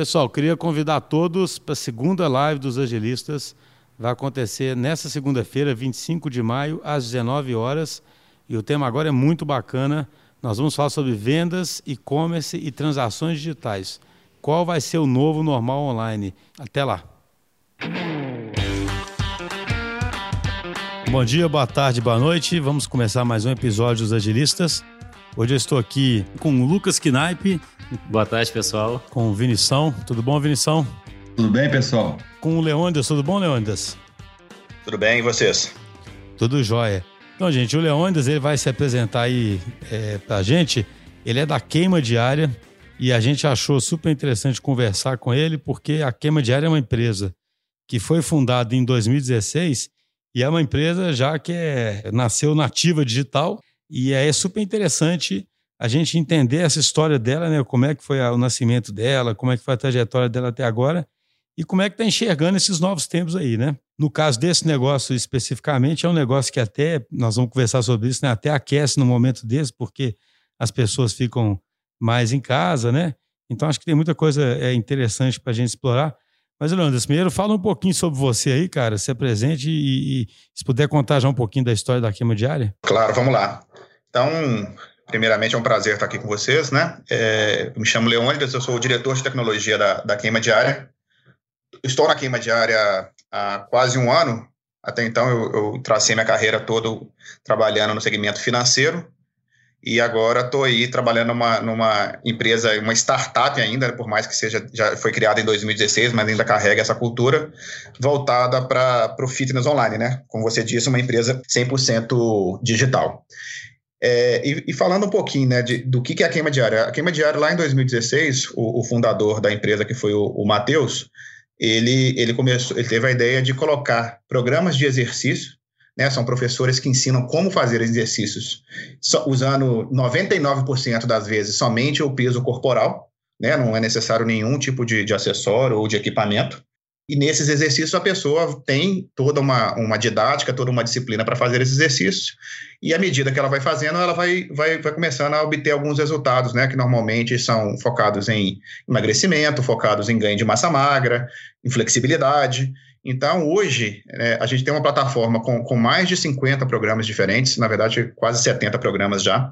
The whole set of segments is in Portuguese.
Pessoal, queria convidar todos para a segunda live dos agilistas. Vai acontecer nessa segunda-feira, 25 de maio, às 19 horas. E o tema agora é muito bacana. Nós vamos falar sobre vendas, e-commerce e transações digitais. Qual vai ser o novo normal online? Até lá. Bom dia, boa tarde, boa noite. Vamos começar mais um episódio dos Agilistas. Hoje eu estou aqui com o Lucas Knaip. Boa tarde, pessoal. Com o Vinição. Tudo bom, Vinição? Tudo bem, pessoal? Com o Leônidas. Tudo bom, Leônidas? Tudo bem, e vocês? Tudo jóia. Então, gente, o Leônidas ele vai se apresentar aí é, para a gente. Ele é da Queima Diária e a gente achou super interessante conversar com ele porque a Queima Diária é uma empresa que foi fundada em 2016 e é uma empresa já que é, nasceu nativa digital e é super interessante a gente entender essa história dela, né? Como é que foi o nascimento dela, como é que foi a trajetória dela até agora e como é que está enxergando esses novos tempos aí, né? No caso desse negócio especificamente, é um negócio que até, nós vamos conversar sobre isso, né? Até aquece no momento desse, porque as pessoas ficam mais em casa, né? Então acho que tem muita coisa é, interessante para a gente explorar. Mas, Leandro, primeiro fala um pouquinho sobre você aí, cara, se apresente e, e, se puder contar já um pouquinho da história da queima diária. Claro, vamos lá. Então, primeiramente é um prazer estar aqui com vocês, né? É, me chamo Leônidas, eu sou o diretor de tecnologia da, da queima diária. Estou na queima diária há quase um ano. Até então, eu, eu tracei minha carreira toda trabalhando no segmento financeiro e agora estou aí trabalhando numa, numa empresa, uma startup ainda, por mais que seja já foi criada em 2016, mas ainda carrega essa cultura voltada para o fitness online, né? Como você disse, uma empresa 100% digital. É, e, e, falando um pouquinho né, de, do que, que é a queima diária. A queima diária, lá em 2016, o, o fundador da empresa, que foi o, o Matheus, ele, ele, começou, ele teve a ideia de colocar programas de exercício né? São professores que ensinam como fazer exercícios usando 99% das vezes somente o peso corporal, né? Não é necessário nenhum tipo de, de acessório ou de equipamento. E nesses exercícios a pessoa tem toda uma, uma didática, toda uma disciplina para fazer esses exercícios. E à medida que ela vai fazendo, ela vai, vai, vai começando a obter alguns resultados, né? Que normalmente são focados em emagrecimento, focados em ganho de massa magra, em flexibilidade. Então, hoje, é, a gente tem uma plataforma com, com mais de 50 programas diferentes, na verdade, quase 70 programas já,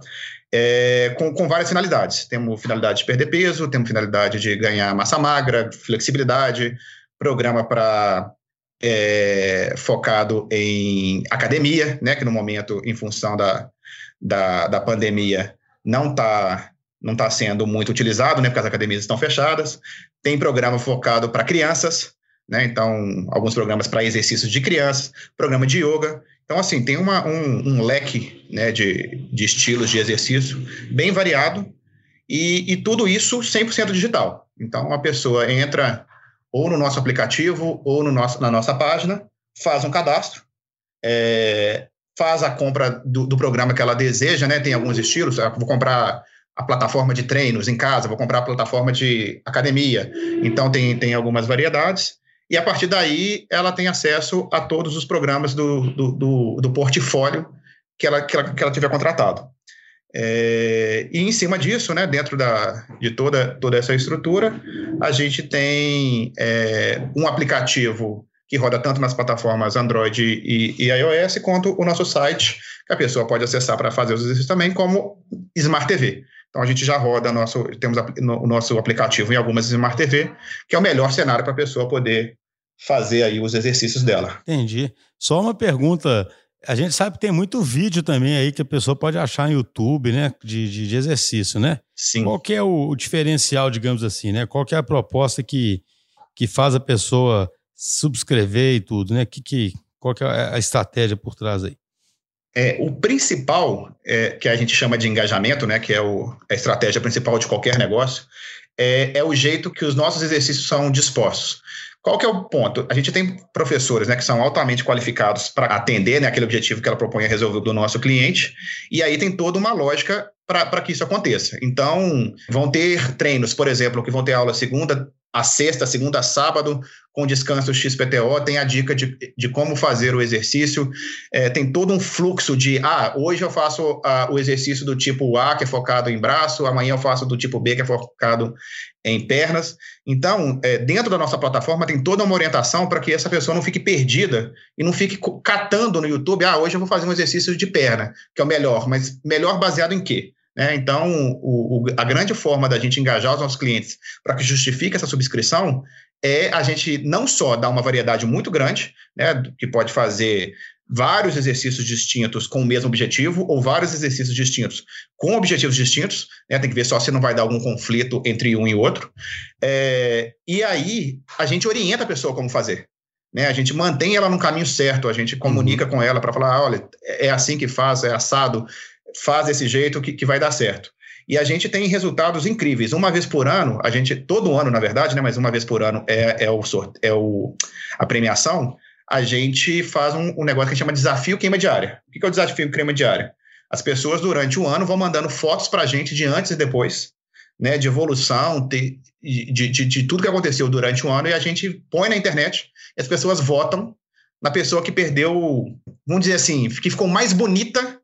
é, com, com várias finalidades. Temos finalidade de perder peso, temos finalidade de ganhar massa magra, flexibilidade, programa para é, focado em academia, né, que no momento, em função da, da, da pandemia, não está não tá sendo muito utilizado, né, porque as academias estão fechadas. Tem programa focado para crianças, né? Então, alguns programas para exercícios de crianças, programa de yoga. Então, assim, tem uma, um, um leque né, de, de estilos de exercício bem variado e, e tudo isso 100% digital. Então, a pessoa entra ou no nosso aplicativo ou no nosso, na nossa página, faz um cadastro, é, faz a compra do, do, programa que ela deseja, né? Tem alguns estilos, vou comprar a plataforma de treinos em casa, vou comprar a plataforma de academia. Então, tem, tem algumas variedades e a partir daí ela tem acesso a todos os programas do, do, do, do portfólio que ela, que ela, que ela tiver contratado. É, e em cima disso, né, dentro da, de toda, toda essa estrutura, a gente tem é, um aplicativo que roda tanto nas plataformas Android e, e, iOS, quanto o nosso site, que a pessoa pode acessar para fazer os exercícios também, como Smart TV. Então a gente já roda nosso, temos o nosso aplicativo em algumas Smart TV, que é o melhor cenário para a pessoa poder fazer aí os exercícios dela. Entendi. Só uma pergunta. A gente sabe que tem muito vídeo também aí que a pessoa pode achar no YouTube, né? De, de, de exercício, né? Sim. Qual que é o, o, diferencial, digamos assim, né? Qual que é a proposta que, que faz a pessoa subscrever e tudo, né? Que, que, qual que é a estratégia por trás aí? É, o principal, é, que a gente chama de engajamento, né, que é o, a estratégia principal de qualquer negócio, é, é o jeito que os nossos exercícios são dispostos. Qual que é o ponto? A gente tem professores né, que são altamente qualificados para atender né, aquele objetivo que ela propõe a resolver do nosso cliente, e aí tem toda uma lógica para que isso aconteça. Então, vão ter treinos, por exemplo, que vão ter aula segunda, a sexta, segunda, sábado, com descanso XPTO, tem a dica de, de como fazer o exercício, é, tem todo um fluxo de, ah, hoje eu faço ah, o exercício do tipo A, que é focado em braço, amanhã eu faço do tipo B, que é focado em pernas. Então, é, dentro da nossa plataforma tem toda uma orientação para que essa pessoa não fique perdida e não fique catando no YouTube, ah, hoje eu vou fazer um exercício de perna, que é o melhor, mas melhor baseado em quê? Né? Então, o, o, a grande forma da gente engajar os nossos clientes para que justifique essa subscrição é a gente não só dar uma variedade muito grande, né, que pode fazer vários exercícios distintos com o mesmo objetivo ou vários exercícios distintos com objetivos distintos, né, tem que ver só se não vai dar algum conflito entre um e outro. É, e aí a gente orienta a pessoa como fazer. Né, a gente mantém ela no caminho certo, a gente comunica uhum. com ela para falar, olha, é assim que faz, é assado, faz desse jeito que, que vai dar certo. E a gente tem resultados incríveis. Uma vez por ano, a gente, todo ano, na verdade, né, mas uma vez por ano é, é, o, é o, a premiação, a gente faz um, um negócio que chama de desafio queima diária. O que é o desafio queima diária? As pessoas, durante o ano, vão mandando fotos para a gente de antes e depois, né, de evolução, de, de, de, de tudo que aconteceu durante o ano, e a gente põe na internet, e as pessoas votam na pessoa que perdeu, vamos dizer assim, que ficou mais bonita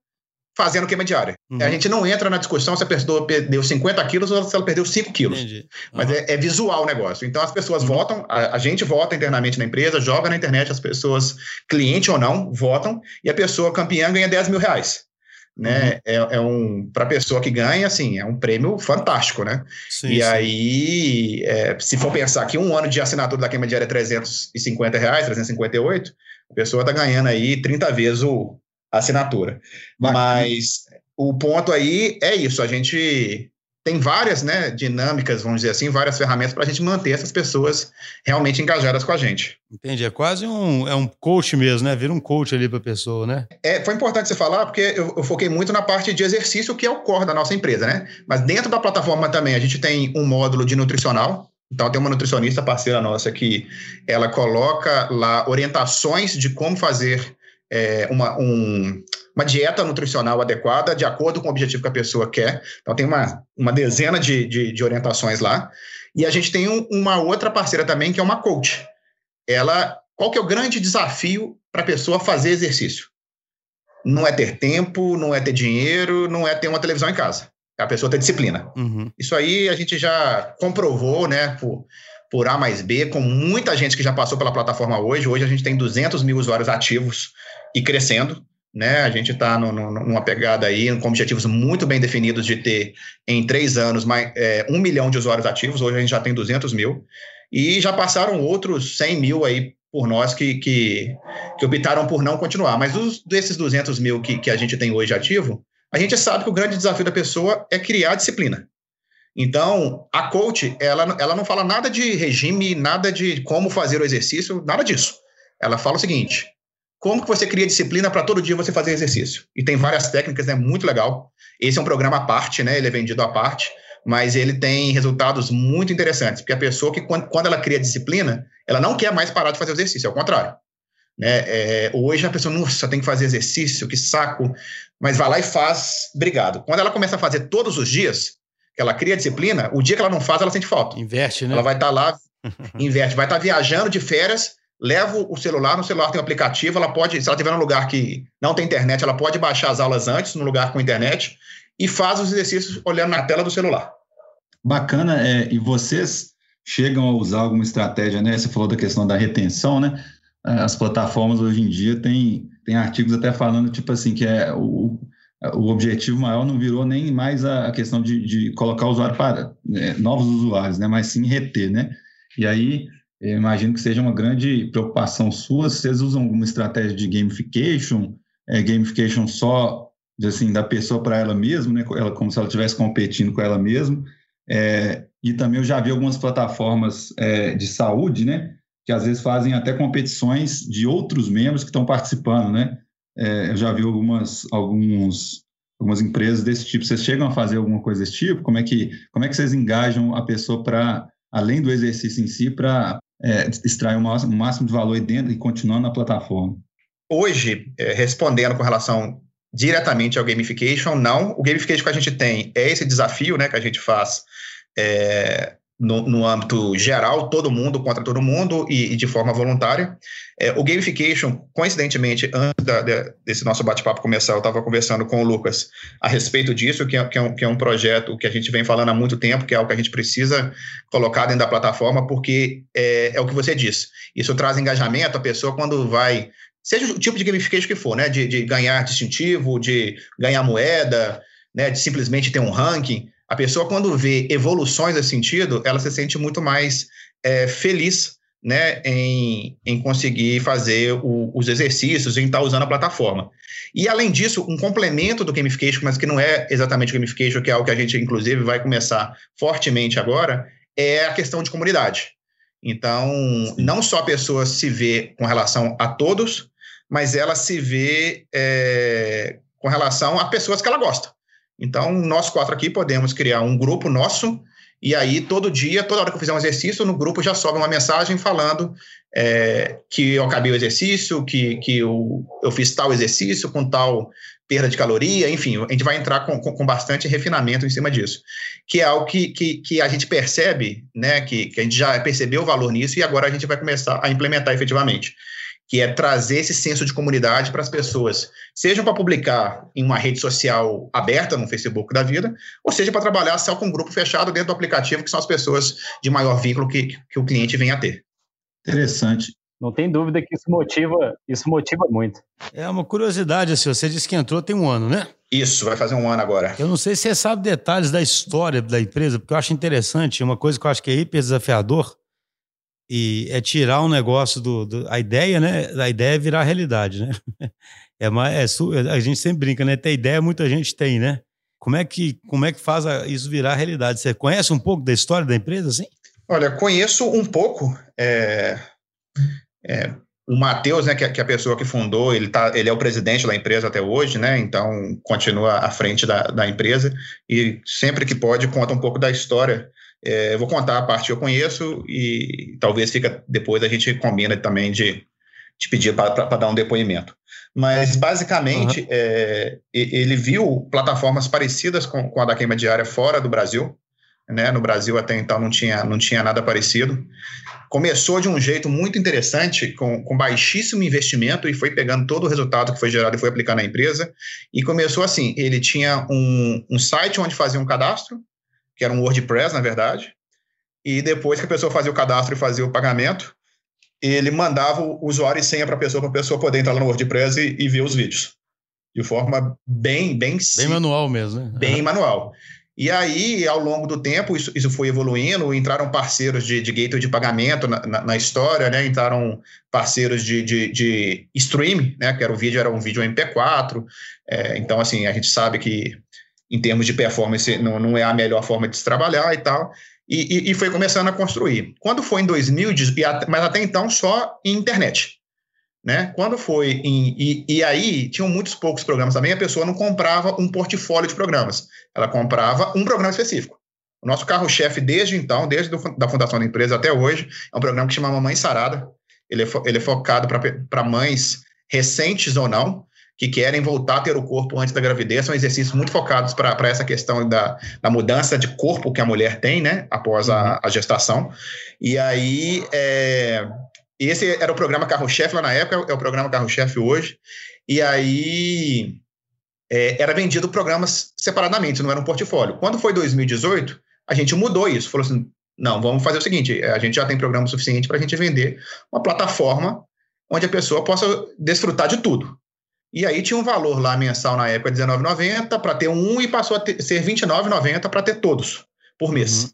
fazendo queima diária. Uhum. A gente não entra na discussão se a pessoa perdeu 50 quilos ou se ela perdeu 5 quilos. Uhum. Mas é, é, visual o negócio. Então as pessoas uhum. votam, a, a, gente vota internamente na empresa, joga na internet, as pessoas, cliente ou não, votam, e a pessoa campeã ganha 10 mil reais. Né? Uhum. É, é, um para a pessoa que ganha, assim, é um prêmio fantástico, né? Sim, e sim. aí, é, se for pensar que um ano de assinatura da queima diária é 350 reais, 358, a pessoa está ganhando aí 30 vezes o, assinatura. Mas o ponto aí é isso, a gente tem várias né, dinâmicas, vamos dizer assim, várias ferramentas para a gente manter essas pessoas realmente engajadas com a gente. Entendi. É quase um, é um coach mesmo, né? Vira um coach ali para a pessoa, né? É, foi importante você falar, porque eu, eu, foquei muito na parte de exercício, que é o core da nossa empresa, né? Mas dentro da plataforma também a gente tem um módulo de nutricional. Então, tem uma nutricionista parceira nossa que ela coloca lá orientações de como fazer é, uma, um, uma dieta nutricional adequada de acordo com o objetivo que a pessoa quer. Então, tem uma, uma dezena de, de, de orientações lá. E a gente tem um, uma outra parceira também, que é uma coach. Ela, qual que é o grande desafio para a pessoa fazer exercício? Não é ter tempo, não é ter dinheiro, não é ter uma televisão em casa. É a pessoa ter disciplina. Uhum. Isso aí a gente já comprovou, né, por, por A mais B, com muita gente que já passou pela plataforma hoje. Hoje a gente tem 200 mil usuários ativos e crescendo. Né? A gente está numa pegada aí com objetivos muito bem definidos de ter em três anos mais, é, um milhão de usuários ativos. Hoje a gente já tem 200 mil e já passaram outros 100 mil aí por nós que, que, que optaram por não continuar. Mas dos, desses 200 mil que, que a gente tem hoje ativo, a gente sabe que o grande desafio da pessoa é criar disciplina. Então, a coach, ela, ela não fala nada de regime, nada de como fazer o exercício, nada disso. Ela fala o seguinte: como que você cria disciplina para todo dia você fazer exercício? E tem várias técnicas, é né? muito legal. Esse é um programa à parte, né? Ele é vendido à parte, mas ele tem resultados muito interessantes, porque a pessoa que quando, quando ela cria disciplina, ela não quer mais parar de fazer exercício, é o contrário. Né? É, hoje a pessoa, nossa, tem que fazer exercício, que saco, mas vai lá e faz, obrigado. Quando ela começa a fazer todos os dias, que ela cria disciplina, o dia que ela não faz, ela sente falta. Inverte, né? Ela vai estar tá lá, inverte, vai estar tá viajando de férias, leva o celular, no celular tem um aplicativo, ela pode, se ela estiver num lugar que não tem internet, ela pode baixar as aulas antes, no lugar com internet, e faz os exercícios olhando na tela do celular. Bacana, é, e vocês chegam a usar alguma estratégia, né? Você falou da questão da retenção, né? As plataformas hoje em dia têm, tem artigos até falando, tipo assim, que é o, o objetivo maior não virou nem mais a, questão de, de colocar o usuário para né, novos usuários, né? Mas sim reter, né? E aí eu imagino que seja uma grande preocupação sua. Vocês usam alguma estratégia de gamification, é, gamification só assim da pessoa para ela mesma, né? Ela como se ela estivesse competindo com ela mesma. É, e também eu já vi algumas plataformas é, de saúde, né? Que às vezes fazem até competições de outros membros que estão participando, né? É, eu já vi algumas, alguns, algumas empresas desse tipo. Vocês chegam a fazer alguma coisa desse tipo? Como é que, como é que vocês engajam a pessoa para, além do exercício em si, para é, extrair o máximo, de valor dentro e continuando na plataforma? Hoje, é, respondendo com relação diretamente ao gamification, não. O gamification que a gente tem é esse desafio né, que a gente faz é, no, no, âmbito geral, todo mundo contra todo mundo e, e de forma voluntária. É, o gamification, coincidentemente, antes da, de, desse nosso bate-papo começar, eu estava conversando com o Lucas a respeito disso, que é, que, é um, que é um projeto que a gente vem falando há muito tempo, que é algo que a gente precisa colocar dentro da plataforma, porque é, é o que você disse. Isso traz engajamento, a pessoa quando vai, seja o tipo de gamification que for, né, de, de ganhar distintivo, de ganhar moeda, né, de simplesmente ter um ranking, a pessoa, quando vê evoluções nesse sentido, ela se sente muito mais é, feliz né, em, em conseguir fazer o, os exercícios, em estar usando a plataforma. E, além disso, um complemento do gamification, mas que não é exatamente gamification, que é algo que a gente, inclusive, vai começar fortemente agora, é a questão de comunidade. Então, não só a pessoa se vê com relação a todos, mas ela se vê é, com relação a pessoas que ela gosta. Então, nós quatro aqui podemos criar um grupo nosso, e aí todo dia, toda hora que eu fizer um exercício, no grupo já sobe uma mensagem falando é, que eu acabei o exercício, que, que eu, eu fiz tal exercício com tal perda de caloria, enfim, a gente vai entrar com, com, com bastante refinamento em cima disso, que é algo que, que, que a gente percebe, né, que, que a gente já percebeu o valor nisso e agora a gente vai começar a implementar efetivamente que é trazer esse senso de comunidade para as pessoas, seja para publicar em uma rede social aberta, no Facebook da vida, ou seja para trabalhar só com um grupo fechado dentro do aplicativo, que são as pessoas de maior vínculo que, que o cliente vem a ter. Interessante. Não tem dúvida que isso motiva, isso motiva muito. É uma curiosidade, assim, você disse que entrou tem um ano, né? Isso, vai fazer um ano agora. Eu não sei se você sabe detalhes da história da empresa, porque eu acho interessante, uma coisa que eu acho que é hiper desafiador, e é tirar um negócio do, do, a ideia, né? A ideia é virar realidade, né? É é, a gente sempre brinca, né? Ter ideia muita gente tem, né? Como é que como é que faz isso virar realidade? Você conhece um pouco da história da empresa, assim? Olha, conheço um pouco. É, é, o Matheus, né, que, que é a pessoa que fundou, ele, tá, ele é o presidente da empresa até hoje, né? Então continua à frente da, da empresa e sempre que pode conta um pouco da história é, vou contar a parte que eu conheço e talvez fica depois a gente combina também de, de pedir para dar um depoimento. Mas, basicamente, uhum. é, ele viu plataformas parecidas com, com a da queima diária fora do Brasil. Né? No Brasil, até então, não tinha, não tinha nada parecido. Começou de um jeito muito interessante, com, com baixíssimo investimento, e foi pegando todo o resultado que foi gerado e foi aplicando na empresa. E começou assim: ele tinha um, um site onde fazia um cadastro, que era um WordPress, na verdade. E depois que a pessoa fazia o cadastro e fazia o pagamento, ele mandava o usuário e senha para a pessoa, para a pessoa poder entrar no WordPress e, e, ver os vídeos. De forma bem, bem... Bem manual mesmo, né? Bem manual. E aí, ao longo do tempo, isso, isso foi evoluindo, entraram parceiros de, de gateway de pagamento na, na, na, história, né? Entraram parceiros de, de, de stream, né? Que era o vídeo, era um vídeo MP4. É, então, assim, a gente sabe que em termos de performance, não, não é a melhor forma de se trabalhar e tal. E, e, e foi começando a construir. Quando foi em 2000, mas até então só em internet. Né? Quando foi em. E, e, aí, tinham muitos poucos programas também, a pessoa não comprava um portfólio de programas, ela comprava um programa específico. O nosso carro-chefe, desde então, desde a da fundação da empresa até hoje, é um programa que chama Mamãe Sarada. Ele é, fo ele é focado para mães recentes ou não, que querem voltar a ter o corpo antes da gravidez, são exercícios muito focados para essa questão da, da, mudança de corpo que a mulher tem, né, após a, uhum. a gestação. E aí, é, esse era o programa carro-chefe lá na época, é o programa carro-chefe hoje. E aí, é, era vendido programas separadamente, não era um portfólio. Quando foi 2018, a gente mudou isso, falou assim, não, vamos fazer o seguinte, a gente já tem programa suficiente para a gente vender uma plataforma onde a pessoa possa desfrutar de tudo. E aí tinha um valor lá mensal na época, R$19,90 para ter um e passou a ter, ser R$29,90 para ter todos por mês. Uhum.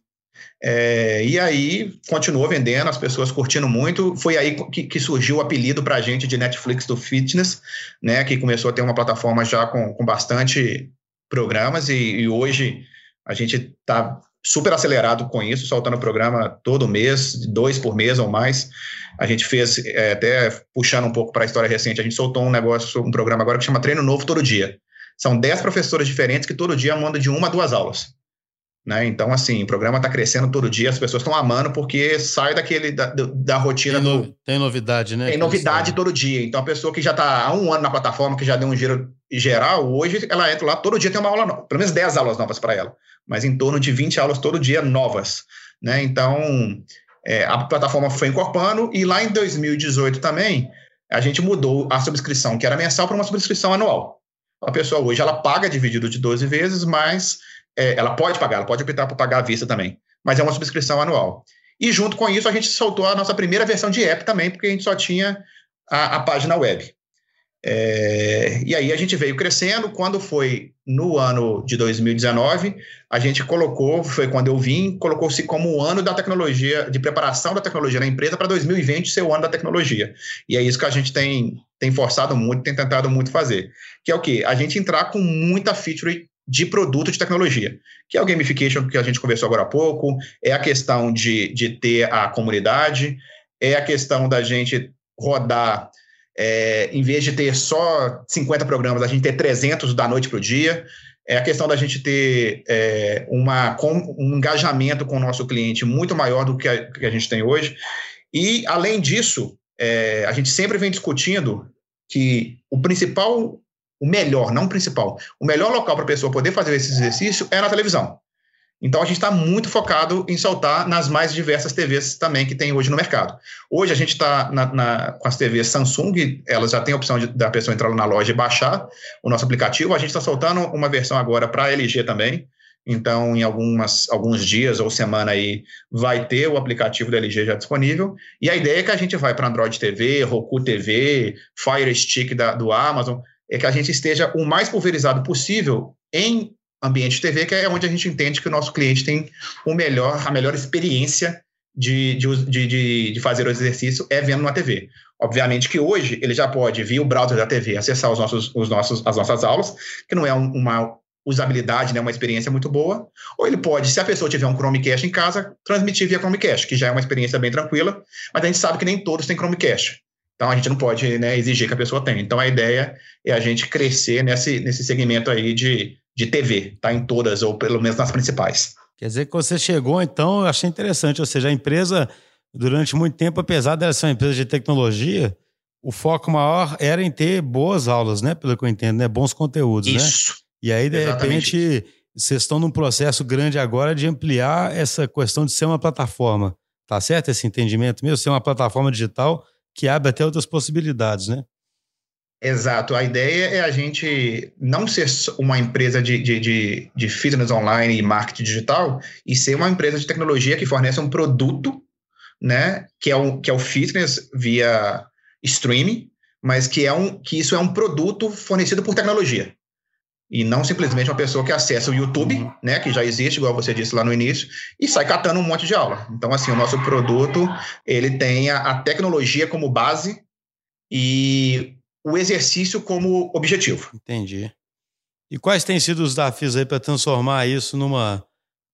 É, e aí continuou vendendo, as pessoas curtindo muito. Foi aí que, que surgiu o apelido para a gente de Netflix do Fitness, né? Que começou a ter uma plataforma já com, com bastante programas e, e hoje a gente está super acelerado com isso, soltando o programa todo mês, dois por mês ou mais. A gente fez, é, até puxando um pouco para a história recente, a gente soltou um negócio, um programa agora que chama Treino Novo Todo Dia. São dez professores diferentes que todo dia mandam de uma a duas aulas. Né? Então, assim, o programa está crescendo todo dia, as pessoas estão amando porque sai daquele da, da rotina. Tem, no, do, tem novidade, né? Tem novidade todo dia. Então, a pessoa que já está há um ano na plataforma, que já deu um giro geral, hoje ela entra lá, todo dia tem uma aula nova, pelo menos 10 aulas novas para ela, mas em torno de 20 aulas todo dia novas. Né? Então, é, a plataforma foi incorporando e lá em 2018 também a gente mudou a subscrição, que era mensal, para uma subscrição anual. A pessoa hoje ela paga dividido de 12 vezes, mas é, ela pode pagar, ela pode optar por pagar à vista também, mas é uma subscrição anual. E junto com isso, a gente soltou a nossa primeira versão de app também, porque a gente só tinha a, a página web. É, e aí a gente veio crescendo. Quando foi no ano de 2019, a gente colocou, foi quando eu vim, colocou-se como o ano da tecnologia, de preparação da tecnologia na empresa para 2020 ser o ano da tecnologia. E é isso que a gente tem, tem forçado muito, tem tentado muito fazer. Que é o quê? A gente entrar com muita feature de produto de tecnologia, que é o gamification que a gente conversou agora há pouco, é a questão de, de ter a comunidade, é a questão da gente rodar é, em vez de ter só 50 programas, a gente ter 300 da noite para o dia. É a questão da gente ter é, uma, um engajamento com o nosso cliente muito maior do que a, que a gente tem hoje. E, além disso, é, a gente sempre vem discutindo que o principal, o melhor, não o principal, o melhor local para a pessoa poder fazer esse exercício é na televisão. Então a gente está muito focado em soltar nas mais diversas TVs também que tem hoje no mercado. Hoje a gente está com as TVs Samsung, elas já têm a opção de, da pessoa entrar na loja e baixar o nosso aplicativo. A gente está soltando uma versão agora para LG também. Então, em algumas, alguns dias ou semana aí, vai ter o aplicativo da LG já disponível. E a ideia é que a gente vai para Android TV, Roku TV, Fire Stick da, do Amazon, é que a gente esteja o mais pulverizado possível em ambiente de TV, que é onde a gente entende que o nosso cliente tem o melhor, a melhor experiência de, de, de, de fazer o exercício é vendo na TV. Obviamente que hoje ele já pode, via o browser da TV, acessar os nossos, os nossos, as nossas aulas, que não é uma usabilidade, né, uma experiência muito boa, ou ele pode, se a pessoa tiver um Chromecast em casa, transmitir via Chromecast, que já é uma experiência bem tranquila, mas a gente sabe que nem todos têm Chromecast. Então a gente não pode né, exigir que a pessoa tenha. Então a ideia é a gente crescer nesse, nesse segmento aí de, de TV, tá em todas, ou pelo menos nas principais. Quer dizer que você chegou, então, eu achei interessante, ou seja, a empresa, durante muito tempo, apesar dela ser uma empresa de tecnologia, o foco maior era em ter boas aulas, né? Pelo que eu entendo, né? Bons conteúdos, né? Isso. né? E aí, de Exatamente repente, isso. vocês estão num processo grande agora de ampliar essa questão de ser uma plataforma. Tá certo esse entendimento mesmo? Ser uma plataforma digital que abre até outras possibilidades, né? Exato. A ideia é a gente não ser uma empresa de, de, de, de, fitness online e marketing digital, e ser uma empresa de tecnologia que fornece um produto, né, que é o, que é o fitness via streaming, mas que, é um, que isso é um produto fornecido por tecnologia. E não simplesmente uma pessoa que acessa o YouTube, uhum. né, que já existe, igual você disse lá no início, e sai catando um monte de aula. Então, assim, o nosso produto, ele tem a, a tecnologia como base e o exercício como objetivo. Entendi. E quais têm sido os desafios aí para transformar isso numa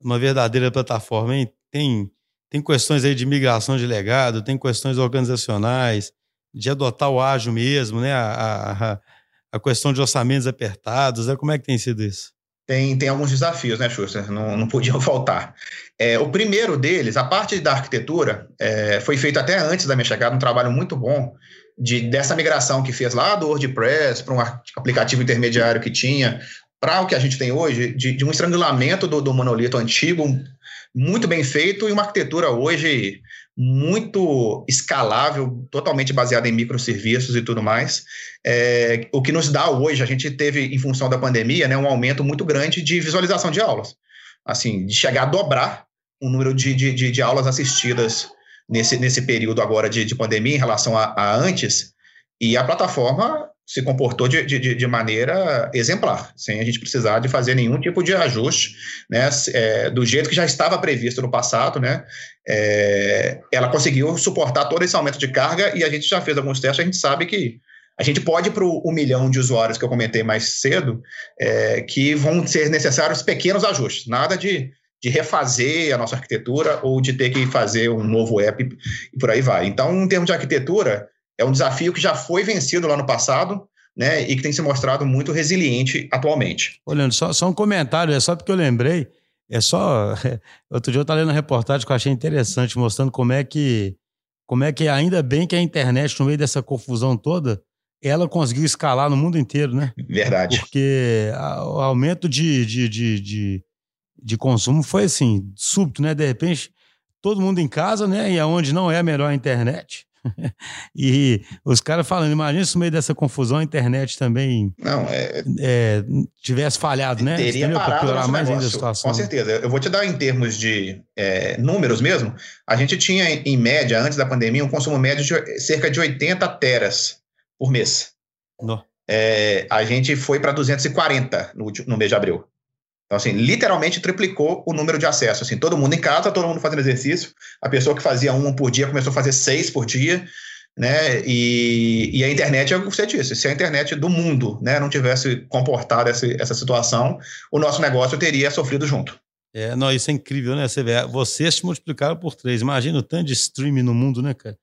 uma verdadeira plataforma? Hein? Tem, tem questões aí de migração de legado, tem questões organizacionais, de adotar o ágil mesmo, né? A, a, a questão de orçamentos apertados, né? Como é que tem sido isso? Tem, tem alguns desafios, né, Schuster? Não, não podiam faltar. É, o primeiro deles, a parte da arquitetura, é, foi feita até antes da minha chegada, um trabalho muito bom de, dessa migração que fez lá do WordPress para um aplicativo intermediário que tinha, para o que a gente tem hoje, de, de um estrangulamento do, do, monolito antigo, muito bem feito, e uma arquitetura hoje muito escalável, totalmente baseada em microserviços e tudo mais. É, o que nos dá hoje, a gente teve, em função da pandemia, né, um aumento muito grande de visualização de aulas. Assim, de chegar a dobrar o número de, de, de aulas assistidas nesse, nesse período agora de, de pandemia em relação a, a, antes, e a plataforma se comportou de, de, de, maneira exemplar, sem a gente precisar de fazer nenhum tipo de ajuste, né, é, do jeito que já estava previsto no passado, né, é, ela conseguiu suportar todo esse aumento de carga e a gente já fez alguns testes, a gente sabe que a gente pode ir para o um milhão de usuários que eu comentei mais cedo, é, que vão ser necessários pequenos ajustes, nada de de refazer a nossa arquitetura ou de ter que fazer um novo app e por aí vai. Então, em termos de arquitetura, é um desafio que já foi vencido lá no passado, né, e que tem se mostrado muito resiliente atualmente. Olhando, só, só um comentário, é só porque eu lembrei, é só. Outro dia eu estava lendo uma reportagem que eu achei interessante, mostrando como é que. Como é que ainda bem que a internet, no meio dessa confusão toda, ela conseguiu escalar no mundo inteiro, né? Verdade. Porque o aumento de, de, de, de de consumo foi assim, súbito, né? De repente, todo mundo em casa, né? E aonde não é a melhor internet. e os caras falando, imagina se no meio dessa confusão a internet também não, é, é, tivesse falhado, né? Teria Para piorar mais ainda a situação. Com certeza. Eu vou te dar em termos de é, números mesmo. A gente tinha, em média, antes da pandemia, um consumo médio de cerca de 80 teras por mês. É, a gente foi para 240 no, no mês de abril. Então, assim, literalmente triplicou o número de acessos. Assim, todo mundo em casa, todo mundo fazendo exercício. A pessoa que fazia um por dia começou a fazer seis por dia, né? E, e a internet é o que você disse. Se a internet do mundo né, não tivesse comportado essa, essa situação, o nosso negócio teria sofrido junto. É, não, isso é incrível, né? Você vê, vocês se multiplicaram por três. Imagina o tanto de streaming no mundo, né, cara?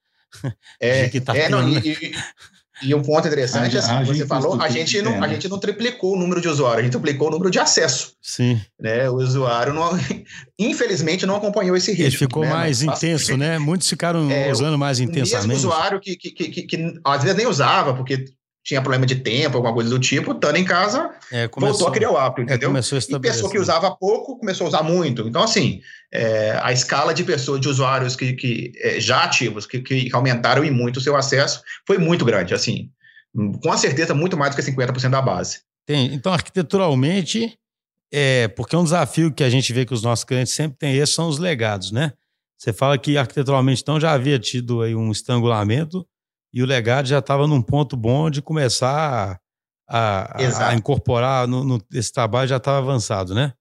É, tá é tendo, não, né? e, e, um ponto interessante, a, assim, a você falou, a gente, não, a gente não triplicou o número de usuários, a gente triplicou o número de acesso. Sim. Né? O usuário, não, infelizmente, não acompanhou esse ritmo. Ele ficou né? mais intenso, né? Muitos ficaram é, usando mais intensamente. Mesmo usuário que, que, que, que, às vezes nem usava, porque tinha problema de tempo, alguma coisa do tipo, estando em casa, é, começou, voltou a criar o hábito, é, entendeu? É, começou a e pessoa que usava pouco começou a usar muito. Então, assim, é, a escala de pessoas, de usuários que, que é, já ativos, que, que aumentaram e muito o seu acesso, foi muito grande, assim, com certeza muito mais do que 50% da base. Tem. Então, arquiteturalmente, é, porque é um desafio que a gente vê que os nossos clientes sempre têm esse são os legados, né? Você fala que arquiteturalmente, então, já havia tido aí um estrangulamento, e o legado já estava num ponto bom de começar a, a, a incorporar no, no, esse trabalho já estava avançado, né?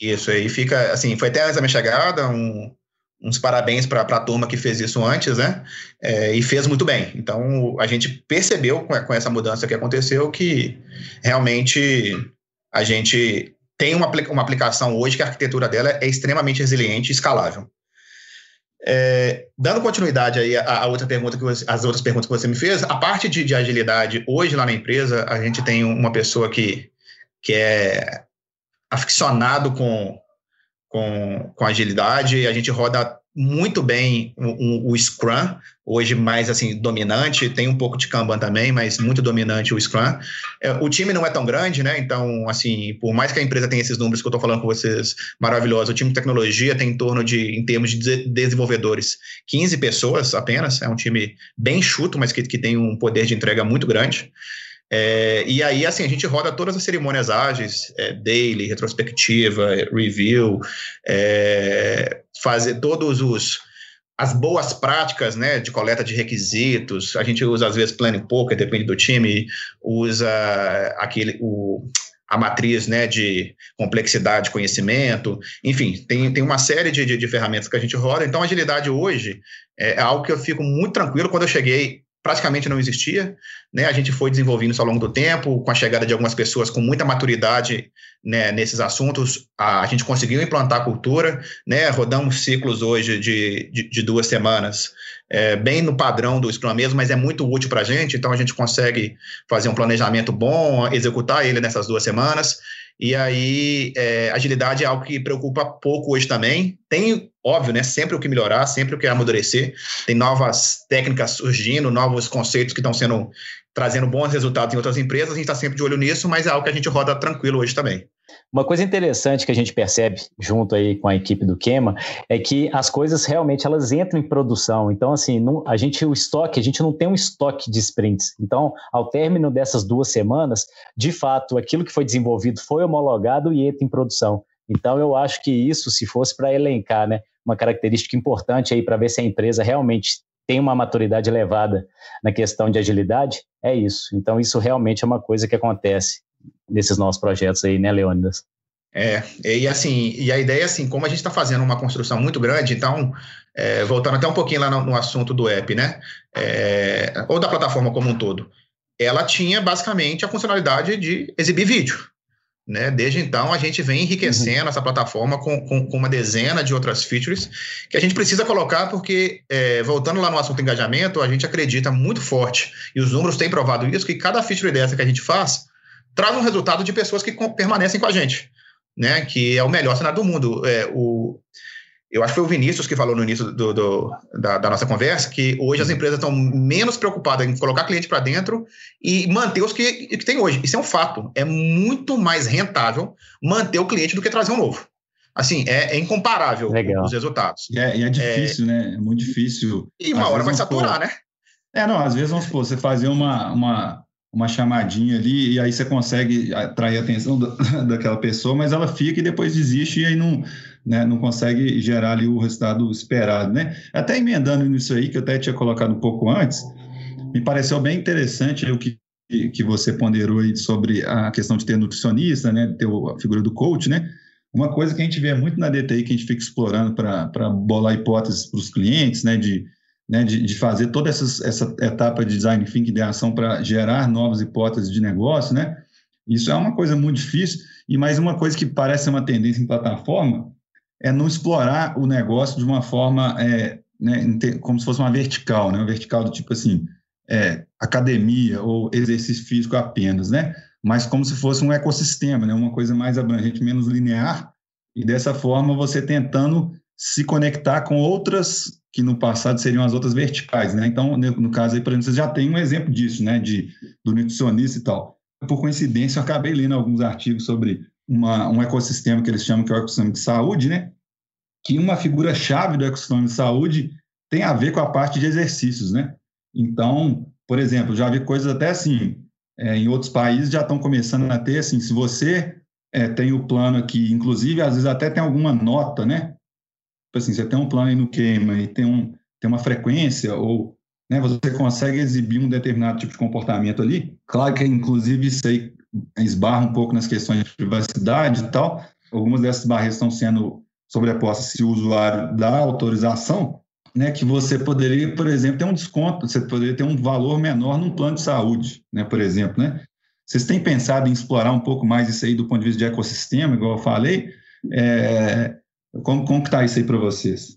Isso aí fica assim, foi até da minha chegada, um, uns parabéns para a turma que fez isso antes, né? É, e fez muito bem. Então a gente percebeu com, com essa mudança que aconteceu que realmente a gente tem uma, uma aplicação hoje que a arquitetura dela é extremamente resiliente e escalável. É, dando continuidade aí a, a, outra pergunta que você, as outras perguntas que você me fez, a parte de, de, agilidade, hoje lá na empresa, a gente tem uma pessoa que, que é aficionado com, com, com agilidade, a gente roda muito bem o, o, o, Scrum, hoje mais assim dominante, tem um pouco de Kanban também, mas muito dominante o Scrum. É, o time não é tão grande, né? Então, assim, por mais que a empresa tenha esses números que eu estou falando com vocês maravilhosos, o time de tecnologia tem em torno de, em termos de desenvolvedores, 15 pessoas apenas. É um time bem chuto, mas que, que tem um poder de entrega muito grande. É, e aí, assim, a gente roda todas as cerimônias ágeis, é, daily, retrospectiva, review, é, fazer todos os as boas práticas, né, de coleta de requisitos. A gente usa às vezes planning poker, depende do time, usa aquele o a matriz né, de complexidade de conhecimento, enfim, tem, tem uma série de, de, de ferramentas que a gente roda. Então, agilidade hoje é algo que eu fico muito tranquilo. Quando eu cheguei, praticamente não existia. Né? A gente foi desenvolvendo isso ao longo do tempo, com a chegada de algumas pessoas com muita maturidade né, nesses assuntos, a, a, gente conseguiu implantar a cultura, né? rodamos ciclos hoje de, de, de duas semanas, é, bem no padrão do Scrum mesmo, mas é muito útil para a gente, então a gente consegue fazer um planejamento bom, executar ele nessas duas semanas. E aí, é, agilidade é algo que preocupa pouco hoje também. Tem, óbvio, né? Sempre o que melhorar, sempre o que amadurecer. Tem novas técnicas surgindo, novos conceitos que estão sendo trazendo bons resultados em outras empresas. A gente está sempre de olho nisso, mas é algo que a gente roda tranquilo hoje também. Uma coisa interessante que a gente percebe junto aí com a equipe do Quema é que as coisas realmente elas entram em produção. Então, assim, não, a gente o estoque, a gente não tem um estoque de sprints. Então, ao término dessas duas semanas, de fato, aquilo que foi desenvolvido foi homologado e entra em produção. Então, eu acho que isso, se fosse para elencar, né, uma característica importante aí para ver se a empresa realmente tem uma maturidade elevada na questão de agilidade, é isso. Então, isso realmente é uma coisa que acontece nesses nossos projetos aí, né, Leônidas? É, e assim, e a ideia, assim, como a gente está fazendo uma construção muito grande, então, é, voltando até um pouquinho lá no, no assunto do app, né, é, ou da plataforma como um todo, ela tinha basicamente a funcionalidade de exibir vídeo. Né? Desde então, a gente vem enriquecendo uhum. essa plataforma com, com, com, uma dezena de outras features que a gente precisa colocar, porque, é, voltando lá no assunto engajamento, a gente acredita muito forte, e os números têm provado isso, que cada feature dessa que a gente faz traz um resultado de pessoas que permanecem com a gente, né? Que é o melhor cenário do mundo. É, o, eu acho que foi o Vinícius que falou no início do, do, da, da, nossa conversa que hoje as empresas estão menos preocupadas em colocar cliente para dentro e manter os que, que tem hoje. Isso é um fato. É muito mais rentável manter o cliente do que trazer um novo. assim, é, é incomparável Legal. os resultados. E é, e é difícil, é... né? É muito difícil. E uma às hora vai saturar, pô, né? É, não, às vezes, vamos supor, você fazer uma, uma, uma chamadinha ali e aí você consegue atrair a atenção da, daquela pessoa, mas ela fica e depois desiste e aí não, né, não consegue gerar ali o resultado esperado, né? Até emendando nisso aí, que eu até tinha colocado um pouco antes, me pareceu bem interessante o que, que você ponderou aí sobre a questão de ter nutricionista, né, ter a figura do coach, né? Uma coisa que a gente vê muito na DTI, que a gente fica explorando para bolar hipóteses para os clientes, né, de né, de, de, fazer toda essa, essa etapa de design thinking de ação para gerar novas hipóteses de negócio, né? Isso é uma coisa muito difícil e mais uma coisa que parece uma tendência em plataforma é não explorar o negócio de uma forma é, né, como se fosse uma vertical, né? Uma vertical do tipo assim, é, academia ou exercício físico apenas, né? Mas como se fosse um ecossistema, né? Uma coisa mais abrangente, menos linear e dessa forma você tentando se conectar com outras que no passado seriam as outras verticais, né? Então, no caso aí, por exemplo, vocês já tem um exemplo disso, né? De, do nutricionista e tal. Por coincidência, eu acabei lendo alguns artigos sobre uma, um ecossistema que eles chamam que é o ecossistema de saúde, né? Que uma figura-chave do ecossistema de saúde tem a ver com a parte de exercícios, né? Então, por exemplo, já vi coisas até assim, é, em outros países já estão começando a ter, assim, se você é, tem o plano aqui, inclusive, às vezes até tem alguma nota, né? Tipo assim, você tem um plano aí no queima e tem, um, tem uma frequência ou né, você consegue exibir um determinado tipo de comportamento ali. Claro que, inclusive, isso aí esbarra um pouco nas questões de privacidade e tal. Algumas dessas barreiras estão sendo sobrepostas se o usuário dá autorização, né, que você poderia, por exemplo, ter um desconto, você poderia ter um valor menor num plano de saúde, né, por exemplo, né? Vocês têm pensado em explorar um pouco mais isso aí do ponto de vista de ecossistema, igual eu falei? É, como, como que está isso aí para vocês?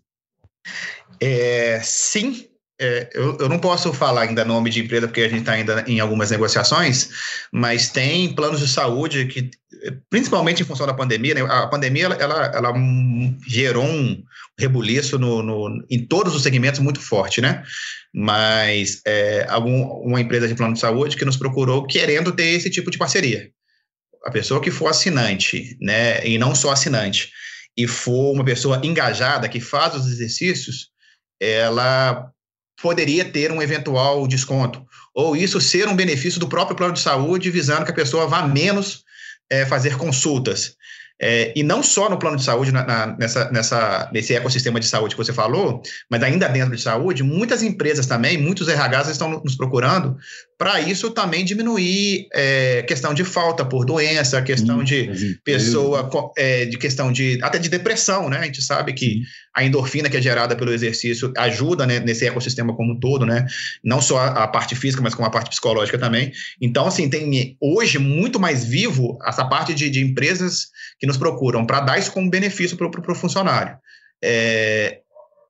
É, sim, é, eu, eu, não posso falar ainda nome de empresa porque a gente está ainda em algumas negociações, mas tem planos de saúde que, principalmente em função da pandemia, né, a pandemia ela, ela gerou um rebuliço no, no, em todos os segmentos muito forte, né? Mas é, algum, uma empresa de plano de saúde que nos procurou querendo ter esse tipo de parceria. A pessoa que for assinante, né, e não só assinante, e for uma pessoa engajada que faz os exercícios, ela poderia ter um eventual desconto. Ou isso ser um benefício do próprio plano de saúde, visando que a pessoa vá menos é, fazer consultas. É, e não só no plano de saúde, na, na, nessa, nessa, nesse ecossistema de saúde que você falou, mas ainda dentro de saúde, muitas empresas também, muitos RHs estão nos procurando para isso também diminuir é, questão de falta por doença, questão de pessoa, é, de questão de até de depressão, né? A gente sabe que a endorfina que é gerada pelo exercício ajuda né, nesse ecossistema como um todo, né? Não só a, a parte física, mas como a parte psicológica também. Então, assim, tem hoje muito mais vivo essa parte de, de empresas que nos procuram para dar isso como benefício para o funcionário. É,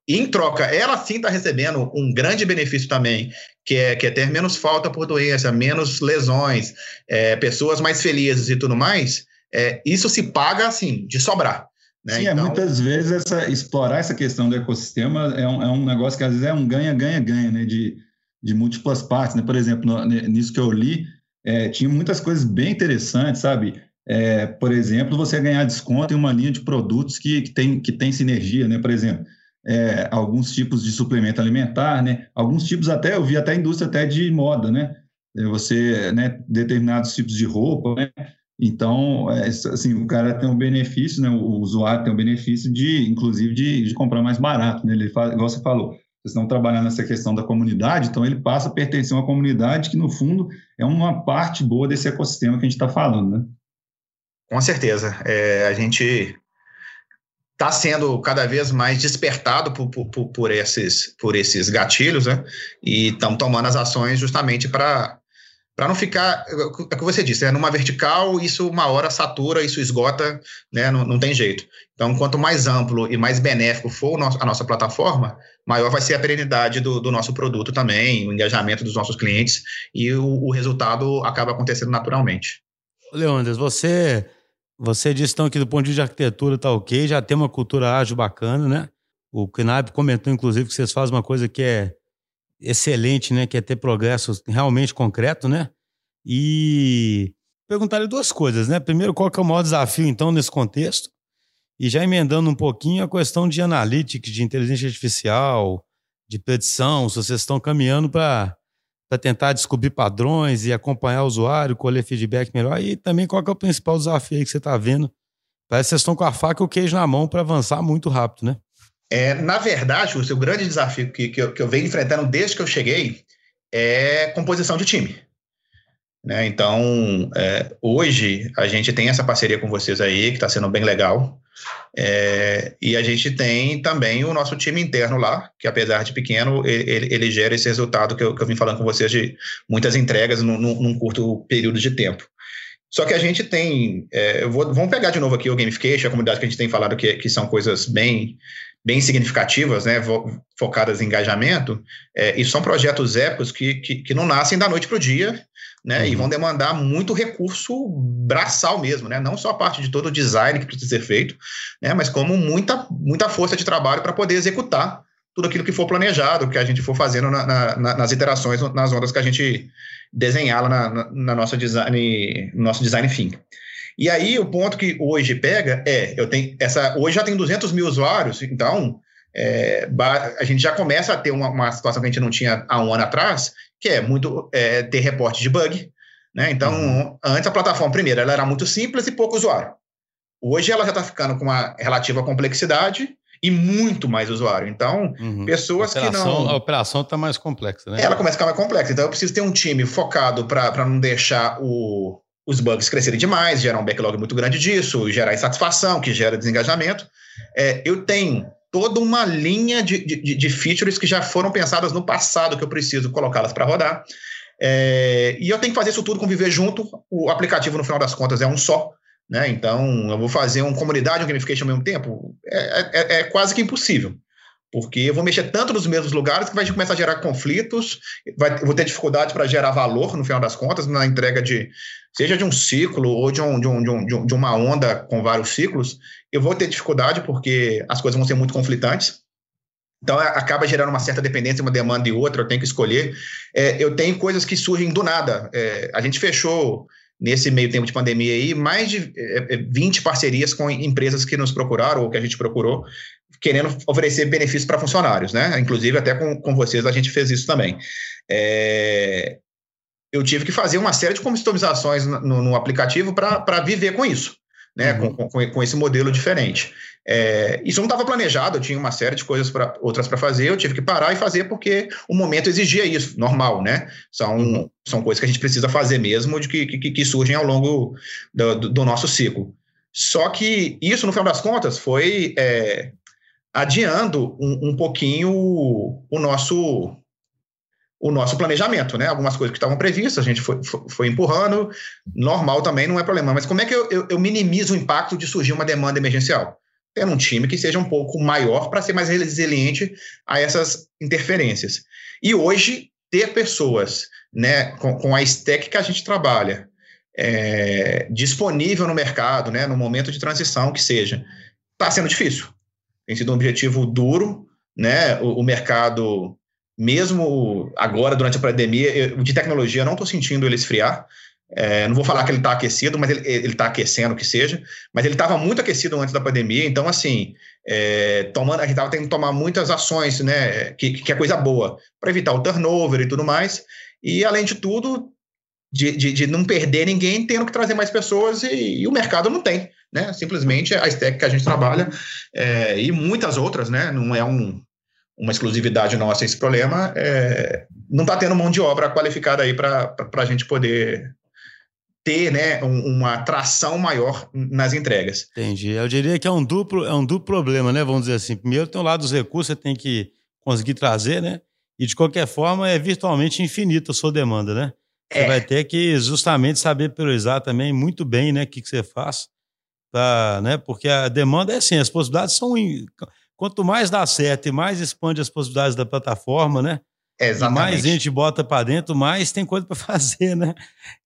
em troca, ela sim está recebendo um grande benefício também, que é, que é ter menos falta por doença, menos lesões, é, pessoas mais felizes e tudo mais. É, isso se paga, assim, de sobrar. Né? Sim, é, então... é, muitas vezes essa, explorar essa questão do ecossistema é um, é um negócio que às vezes é um ganha-ganha-ganha, né? De, de múltiplas partes. Né? Por exemplo, no, nisso que eu li, é, tinha muitas coisas bem interessantes, sabe? É, por exemplo, você ganhar desconto em uma linha de produtos que, que, tem, que tem sinergia, né? Por exemplo, é, alguns tipos de suplemento alimentar, né? Alguns tipos até, eu vi até indústria até de moda, né? É, você, né, determinados tipos de roupa, né? Então, é, assim, o cara tem um benefício, né? O usuário tem um benefício de, inclusive, de, de comprar mais barato, né? Ele faz, igual você falou, vocês estão trabalhando nessa questão da comunidade, então ele passa a pertencer a uma comunidade que, no fundo, é uma parte boa desse ecossistema que a gente está falando, né? Com certeza. É, a gente está sendo cada vez mais despertado por, por, por, esses, por esses gatilhos, né? E estão tomando as ações justamente para para não ficar, é o que você disse, é numa vertical, isso uma hora satura, isso esgota, né? Não, não tem jeito. Então, quanto mais amplo e mais benéfico for a nossa plataforma, maior vai ser a perenidade do, do nosso produto também, o engajamento dos nossos clientes e o, o resultado acaba acontecendo naturalmente. Leandro, você você disse então que do ponto de vista de arquitetura tá ok, já tem uma cultura ágil bacana, né? O Knaip comentou, inclusive, que vocês fazem uma coisa que é excelente, né? Que é ter progressos realmente concreto, né? E perguntar-lhe duas coisas, né? Primeiro, qual que é o maior desafio, então, nesse contexto? E já emendando um pouquinho a questão de analytics, de inteligência artificial, de predição, se vocês estão caminhando para tentar descobrir padrões e acompanhar o usuário, colher feedback melhor. E também qual é o principal desafio que você está vendo? Parece que vocês estão com a faca e o queijo na mão para avançar muito rápido, né? É, na verdade, o seu grande desafio que, que, eu, que eu venho enfrentando desde que eu cheguei é composição de time. Né? Então, é, hoje a gente tem essa parceria com vocês aí, que está sendo bem legal. É, e a gente tem também o nosso time interno lá, que apesar de pequeno, ele, ele gera esse resultado que eu, que eu, vim falando com vocês de muitas entregas num, num curto período de tempo. Só que a gente tem. É, vou, vamos pegar de novo aqui o Gamification, a comunidade que a gente tem falado que, que são coisas bem, bem significativas, né, focadas em engajamento, é, e são projetos épicos que, que, que não nascem da noite para o dia, né, uhum. e vão demandar muito recurso braçal mesmo, né, não só a parte de todo o design que precisa ser feito, né, mas como muita, muita força de trabalho para poder executar tudo aquilo que for planejado, que a gente for fazendo na, na, nas iterações, nas ondas que a gente desenhar lá na, na, nossa design, no nosso design thinking. E aí o ponto que hoje pega é, eu tenho essa, hoje já tem 200 mil usuários, então é, a gente já começa a ter uma, uma, situação que a gente não tinha há um ano atrás, que é muito é, ter reporte de bug, né? Então, uhum. antes a plataforma, primeiro, ela era muito simples e pouco usuário. Hoje ela já está ficando com uma relativa complexidade e muito mais usuário. Então, uhum. pessoas operação, que não. A operação está mais complexa, né? Ela começa a ficar mais complexa. Então, eu preciso ter um time focado para não deixar o, os bugs crescerem demais, gerar um backlog muito grande disso, gerar insatisfação, que gera desengajamento. É, eu tenho toda uma linha de, de, de, features que já foram pensadas no passado que eu preciso colocá-las para rodar. É, e eu tenho que fazer isso tudo conviver junto. O aplicativo, no final das contas, é um só. Né? Então, eu vou fazer uma comunidade, um gamification ao mesmo tempo? É, é, é, quase que impossível. Porque eu vou mexer tanto nos mesmos lugares que vai começar a gerar conflitos, vai, vou ter dificuldade para gerar valor, no final das contas, na entrega de, seja de um ciclo ou de, um, de, um, de, um, de uma onda com vários ciclos, eu vou ter dificuldade porque as coisas vão ser muito conflitantes. Então, acaba gerando uma certa dependência, uma demanda e outra, eu tenho que escolher. É, eu tenho coisas que surgem do nada. É, a gente fechou nesse meio tempo de pandemia aí, mais de 20 é, é, parcerias com empresas que nos procuraram ou que a gente procurou, querendo oferecer benefícios para funcionários, né? Inclusive, até com, com vocês a gente fez isso também. É, eu tive que fazer uma série de customizações no, no aplicativo para viver com isso, né? Uhum. Com, com, com, esse modelo diferente. É, isso não estava planejado, eu tinha uma série de coisas pra, outras para fazer, eu tive que parar e fazer porque o momento exigia isso, normal, né? São, uhum. são coisas que a gente precisa fazer mesmo, de que, que, que surgem ao longo do, do, do, nosso ciclo. Só que isso, no final das contas, foi é, adiando um, um pouquinho o nosso o nosso planejamento, né? Algumas coisas que estavam previstas, a gente foi, foi, foi, empurrando, normal também, não é problema. Mas como é que eu, eu, eu minimizo o impacto de surgir uma demanda emergencial? tendo um time que seja um pouco maior para ser mais resiliente a essas interferências. E hoje, ter pessoas né, com, com a stack que a gente trabalha é, disponível no mercado, né, no momento de transição que seja, está sendo difícil. Tem sido um objetivo duro, né? O, o mercado, mesmo agora, durante a pandemia, eu, de tecnologia, eu não estou sentindo ele esfriar. É, não vou falar que ele está aquecido, mas ele está aquecendo que seja. Mas ele estava muito aquecido antes da pandemia, então, assim, é, tomando, a gente estava tendo que tomar muitas ações, né? Que, que é coisa boa, para evitar o turnover e tudo mais. E, além de tudo, de, de, de não perder ninguém, tendo que trazer mais pessoas e, e, o mercado não tem, né? Simplesmente a stack que a gente trabalha é, e muitas outras, né? Não é um, uma exclusividade nossa esse problema, é, não está tendo mão de obra qualificada aí para a gente poder ter né, um, uma tração maior nas entregas. Entendi. Eu diria que é um duplo, é um duplo problema, né? Vamos dizer assim. Primeiro tem o lado dos recursos, você tem que conseguir trazer, né? E de qualquer forma é virtualmente infinita a sua demanda, né? Você é. vai ter que justamente saber priorizar também muito bem, né? O que, que você faz. Pra, né? Porque a demanda é assim, as possibilidades são. Quanto mais dá certo e mais expande as possibilidades da plataforma, né? Exatamente. E mais gente bota para dentro, mais tem coisa para fazer, né?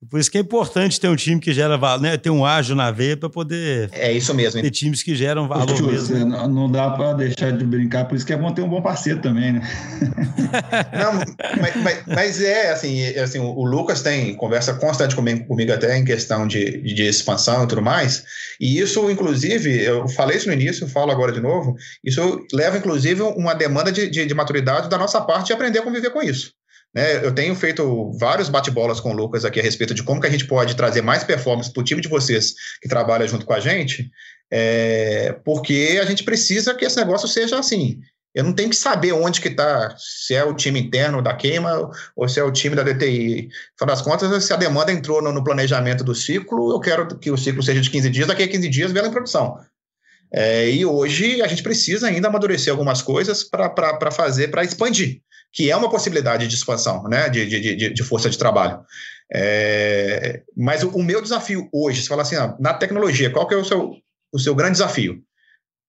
Por isso que é importante ter um time que gera valor, né? Ter um ágil na veia para poder. É isso mesmo. Ter times que geram valor mesmo. Não dá para deixar de brincar, por isso que é bom ter um bom parceiro também, né? não, mas, mas, mas, é assim, é, assim, o Lucas tem conversa constante comigo, comigo até em questão de, de expansão e tudo mais. E isso, inclusive, eu falei isso no início, falo agora de novo, isso leva, inclusive, uma demanda de, de, de maturidade da nossa parte de aprender a conviver com isso. Né, eu tenho feito vários bate-bolas com o Lucas aqui a respeito de como que a gente pode trazer mais performance para o time de vocês que trabalha junto com a gente, é, porque a gente precisa que esse negócio seja assim. Eu não tenho que saber onde que está, se é o time interno da queima ou se é o time da DTI. Afinal das contas, se a demanda entrou no, no planejamento do ciclo, eu quero que o ciclo seja de 15 dias, daqui a 15 dias vê ela em produção. É, e hoje a gente precisa ainda amadurecer algumas coisas para fazer, para expandir que é uma possibilidade de expansão, né, de, de, de, força de trabalho. É, mas o, o, meu desafio hoje, se falar assim, ah, na tecnologia, qual que é o seu, o seu grande desafio?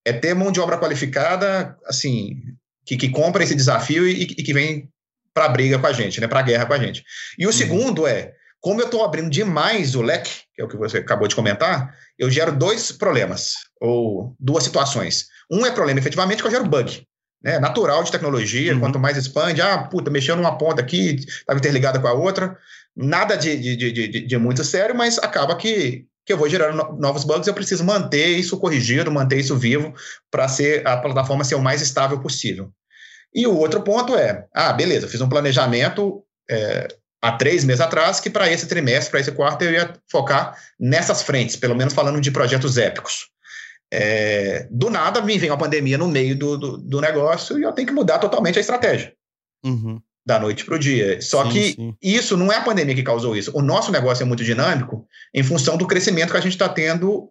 É ter mão de obra qualificada, assim, que, que compra esse desafio e, e que vem para a briga com a gente, né, para a guerra com a gente. E o uhum. segundo é, como eu estou abrindo demais o leque, que é o que você acabou de comentar, eu gero dois problemas, ou duas situações. Um é problema, efetivamente, que eu gero bug né, natural de tecnologia, uhum. quanto mais expande, ah, puta, mexeu numa ponta aqui, estava interligada com a outra, nada de, de, de, de, de muito sério, mas acaba que, que eu vou gerando novos bugs, eu preciso manter isso corrigido, manter isso vivo, para ser a plataforma ser o mais estável possível. E o outro ponto é, ah, beleza, fiz um planejamento é, há três meses atrás, que para esse trimestre, para esse quarto, eu ia focar nessas frentes, pelo menos falando de projetos épicos. É, do nada me vem uma pandemia no meio do, do, do, negócio e eu tenho que mudar totalmente a estratégia. Uhum. Da noite para o dia. Só sim, que sim. isso não é a pandemia que causou isso. O nosso negócio é muito dinâmico em função do crescimento que a gente está tendo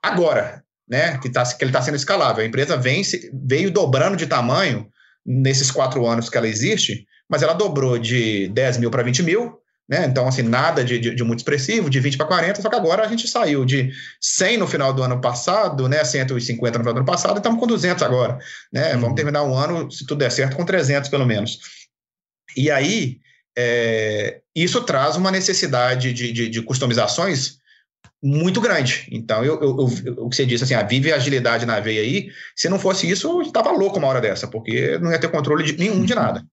agora, né? Que, tá, que ele está sendo escalável. A empresa vem, veio dobrando de tamanho nesses quatro anos que ela existe, mas ela dobrou de 10 mil para 20 mil, né? Então, assim, nada de, de, de, muito expressivo, de 20 para 40, só que agora a gente saiu de 100 no final do ano passado, né? 150 no final do ano passado, e estamos com 200 agora. Né? Uhum. Vamos terminar o ano, se tudo der certo, com 300 pelo menos. E aí, é, isso traz uma necessidade de, de, de customizações muito grande. Então, eu, eu, eu, o que você disse, assim, a vive agilidade na veia aí, se não fosse isso, eu estava louco uma hora dessa, porque não ia ter controle de, nenhum de nada.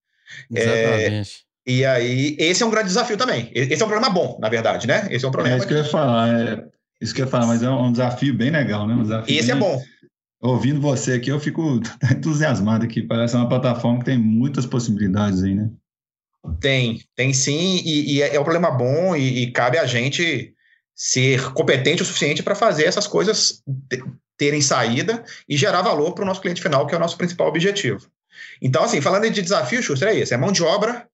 Exatamente. É, e aí, esse é um grande desafio também. Esse é um problema bom, na verdade, né? Esse é um problema. É isso que eu ia falar. É, isso que eu ia falar, mas é um desafio bem legal, né? Um desafio esse é bem... é bom. Ouvindo você aqui, eu fico entusiasmado aqui. Parece uma plataforma que tem muitas possibilidades aí, né? Tem, tem sim, e, e é, é um problema bom, e, e, cabe a gente ser competente o suficiente para fazer essas coisas terem saída e gerar valor para o nosso cliente final, que é o nosso principal objetivo. Então, assim, falando de desafio, Schuster, é esse: é mão de obra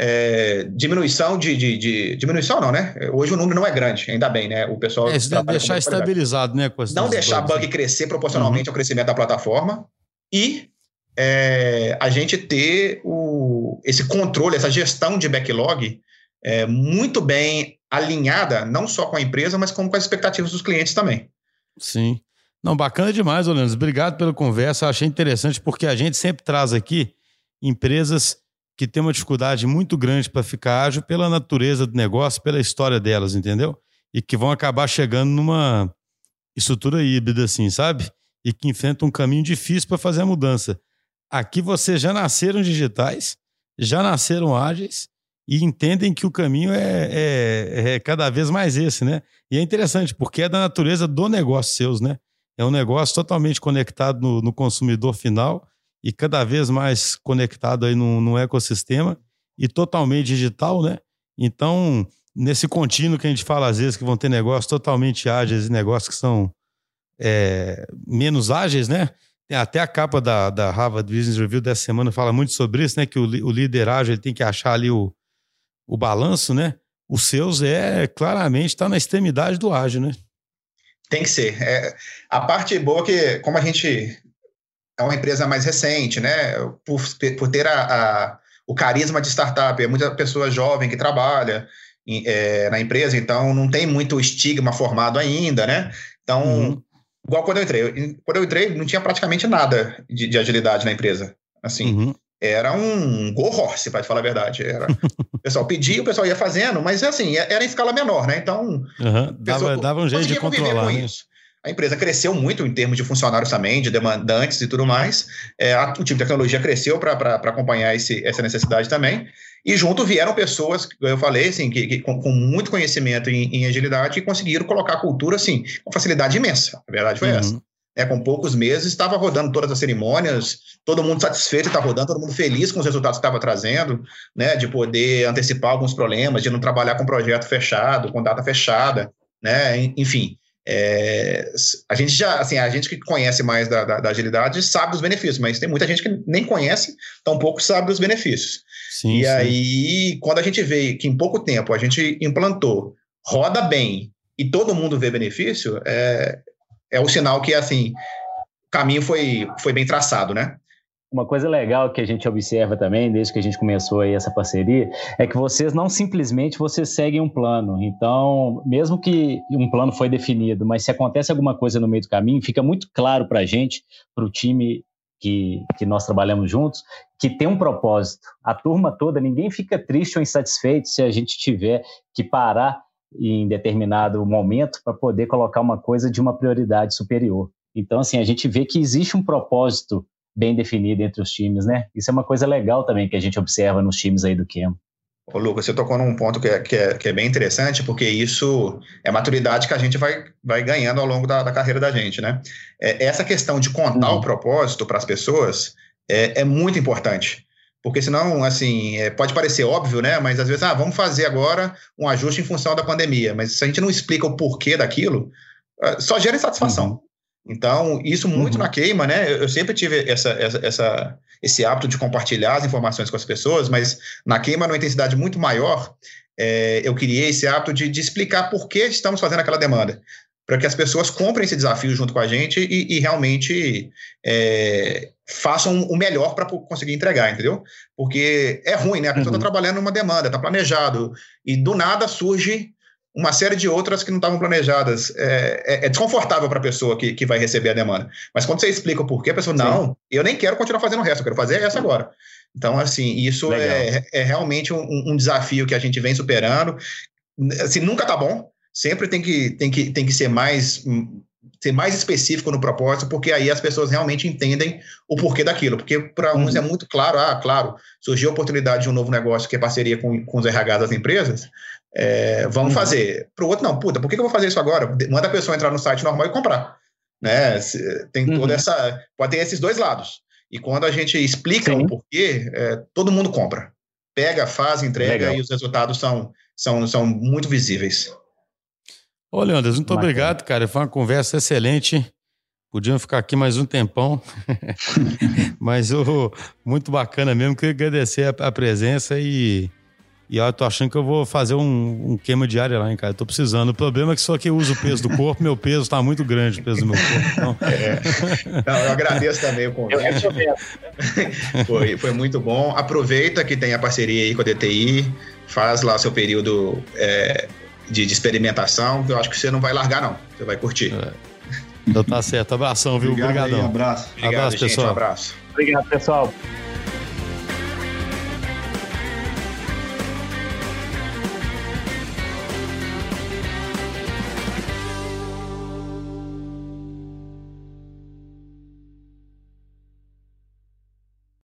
é, diminuição de, de, de, Diminuição não, né? Hoje o número não é grande, ainda bem, né? O pessoal. É, deixar estabilizado, né? não deixar bugs, bug crescer proporcionalmente uhum. ao crescimento da plataforma e é, a gente ter o, esse controle, essa gestão de backlog é, muito bem alinhada, não só com a empresa, mas como com as expectativas dos clientes também. Sim. Não, bacana demais, Olenos. Obrigado pela conversa. Achei interessante porque a gente sempre traz aqui empresas que tem uma dificuldade muito grande para ficar ágil pela natureza do negócio, pela história delas, entendeu? E que vão acabar chegando numa estrutura híbrida, assim, sabe? E que enfrentam um caminho difícil para fazer a mudança. Aqui vocês já nasceram digitais, já nasceram ágeis e entendem que o caminho é, é, é cada vez mais esse, né? E é interessante, porque é da natureza do negócio seus, né? É um negócio totalmente conectado no, no consumidor final e cada vez mais conectado aí no, no ecossistema e totalmente digital, né? Então, nesse contínuo que a gente fala às vezes que vão ter negócios totalmente ágeis e negócios que são é, menos ágeis, né? Tem até a capa da, da Harvard Business Review dessa semana fala muito sobre isso, né? Que o, o líder ágil ele tem que achar ali o, o balanço, né? Os seus é claramente está na extremidade do ágil, né? Tem que ser. É, a parte boa é que, como a gente é uma empresa mais recente, né? Por, por ter a, a, o carisma de startup, é muita pessoa jovem que trabalha em, é, na empresa, então não tem muito estigma formado ainda, né? Então, uhum. igual quando eu entrei. quando eu entrei, não tinha praticamente nada de, de agilidade na empresa. Assim, uhum. era um go horse, para falar a verdade. Era, o pessoal pedia, o pessoal ia fazendo, mas assim, era em escala menor, né? Então, uhum, dava, dava um jeito de controlar. Com né? isso. A empresa cresceu muito em termos de funcionários também, de demandantes e tudo mais. É, a, o time de tecnologia cresceu para acompanhar esse, essa necessidade também. E junto vieram pessoas, como eu falei, assim, que, que com, com, muito conhecimento em, em, agilidade e conseguiram colocar a cultura assim, com facilidade imensa. A verdade foi uhum. essa. É, com poucos meses, estava rodando todas as cerimônias, todo mundo satisfeito está rodando, todo mundo feliz com os resultados que estava trazendo, né, de poder antecipar alguns problemas, de não trabalhar com projeto fechado, com data fechada, né, enfim. É, a gente já, assim, a gente que conhece mais da, da, da, agilidade sabe dos benefícios, mas tem muita gente que nem conhece, tampouco sabe dos benefícios. Sim, e sim. aí, quando a gente vê que em pouco tempo a gente implantou, roda bem e todo mundo vê benefício, é, é o sinal que, assim, o caminho foi, foi bem traçado, né? Uma coisa legal que a gente observa também, desde que a gente começou aí essa parceria, é que vocês não simplesmente vocês seguem um plano. Então, mesmo que um plano foi definido, mas se acontece alguma coisa no meio do caminho, fica muito claro para a gente, para o time que, que nós trabalhamos juntos, que tem um propósito. A turma toda, ninguém fica triste ou insatisfeito se a gente tiver que parar em determinado momento para poder colocar uma coisa de uma prioridade superior. Então, assim, a gente vê que existe um propósito bem definido entre os times, né? Isso é uma coisa legal também que a gente observa nos times aí do Kemo. Ô, Lucas, você tocou num ponto que é, que, é, que é bem interessante, porque isso é maturidade que a gente vai, vai ganhando ao longo da, da carreira da gente, né? É, essa questão de contar uhum. o propósito para as pessoas é, é muito importante. Porque senão, assim, é, pode parecer óbvio, né? Mas às vezes, ah, vamos fazer agora um ajuste em função da pandemia. Mas se a gente não explica o porquê daquilo, ah, só gera insatisfação. Uhum. Então, isso muito uhum. na queima, né? Eu sempre tive essa, essa, essa, esse hábito de compartilhar as informações com as pessoas, mas na queima, numa intensidade muito maior, é, eu criei esse hábito de, de explicar por que estamos fazendo aquela demanda para que as pessoas comprem esse desafio junto com a gente e, e realmente é, façam o melhor para conseguir entregar, entendeu? Porque é ruim, né? A pessoa está uhum. trabalhando numa demanda, está planejado, e do nada surge uma série de outras que não estavam planejadas. É, é, é desconfortável para a pessoa que, que vai receber a demanda. Mas quando você explica o porquê, a pessoa, Sim. não, eu nem quero continuar fazendo o resto, eu quero fazer essa agora. Então, assim, isso é, é, realmente um, um desafio que a gente vem superando. Assim, nunca tá bom, sempre tem que, tem que, tem que ser mais ser mais específico no propósito, porque aí as pessoas realmente entendem o porquê daquilo. Porque para uns é uhum. é muito claro, ah, claro, surgiu a oportunidade de um novo negócio que é parceria com, com os RH das empresas, é, vamos uhum. fazer. Para o outro, não, puta, por que eu vou fazer isso agora? Manda a pessoa entrar no site normal e comprar. Né? Tem uhum. toda essa. Pode ter esses dois lados. E quando a gente explica Sim. o porquê, é, todo mundo compra. Pega, faz, entrega Legal. e os resultados são, são, são muito visíveis. Ô, Leandro, muito Bacana. obrigado, cara. Foi uma conversa excelente. Podiam ficar aqui mais um tempão, mas oh, muito bacana mesmo. Queria agradecer a, a presença e, e eu tô achando que eu vou fazer um, um queima diário lá, hein, cara. Eu tô precisando. O problema é que só que eu uso o peso do corpo, meu peso está muito grande, o peso do meu corpo. Então... É. Não, eu agradeço também o convite. foi, foi muito bom. Aproveita que tem a parceria aí com a DTI, faz lá seu período. É de, de, experimentação, que eu acho que você não vai largar, não. Você vai curtir. É. Então tá certo. Abração, viu? Obrigado Obrigadão. Aí, abraço. Obrigado, abraço, gente, pessoal. Um abraço. Obrigado, pessoal.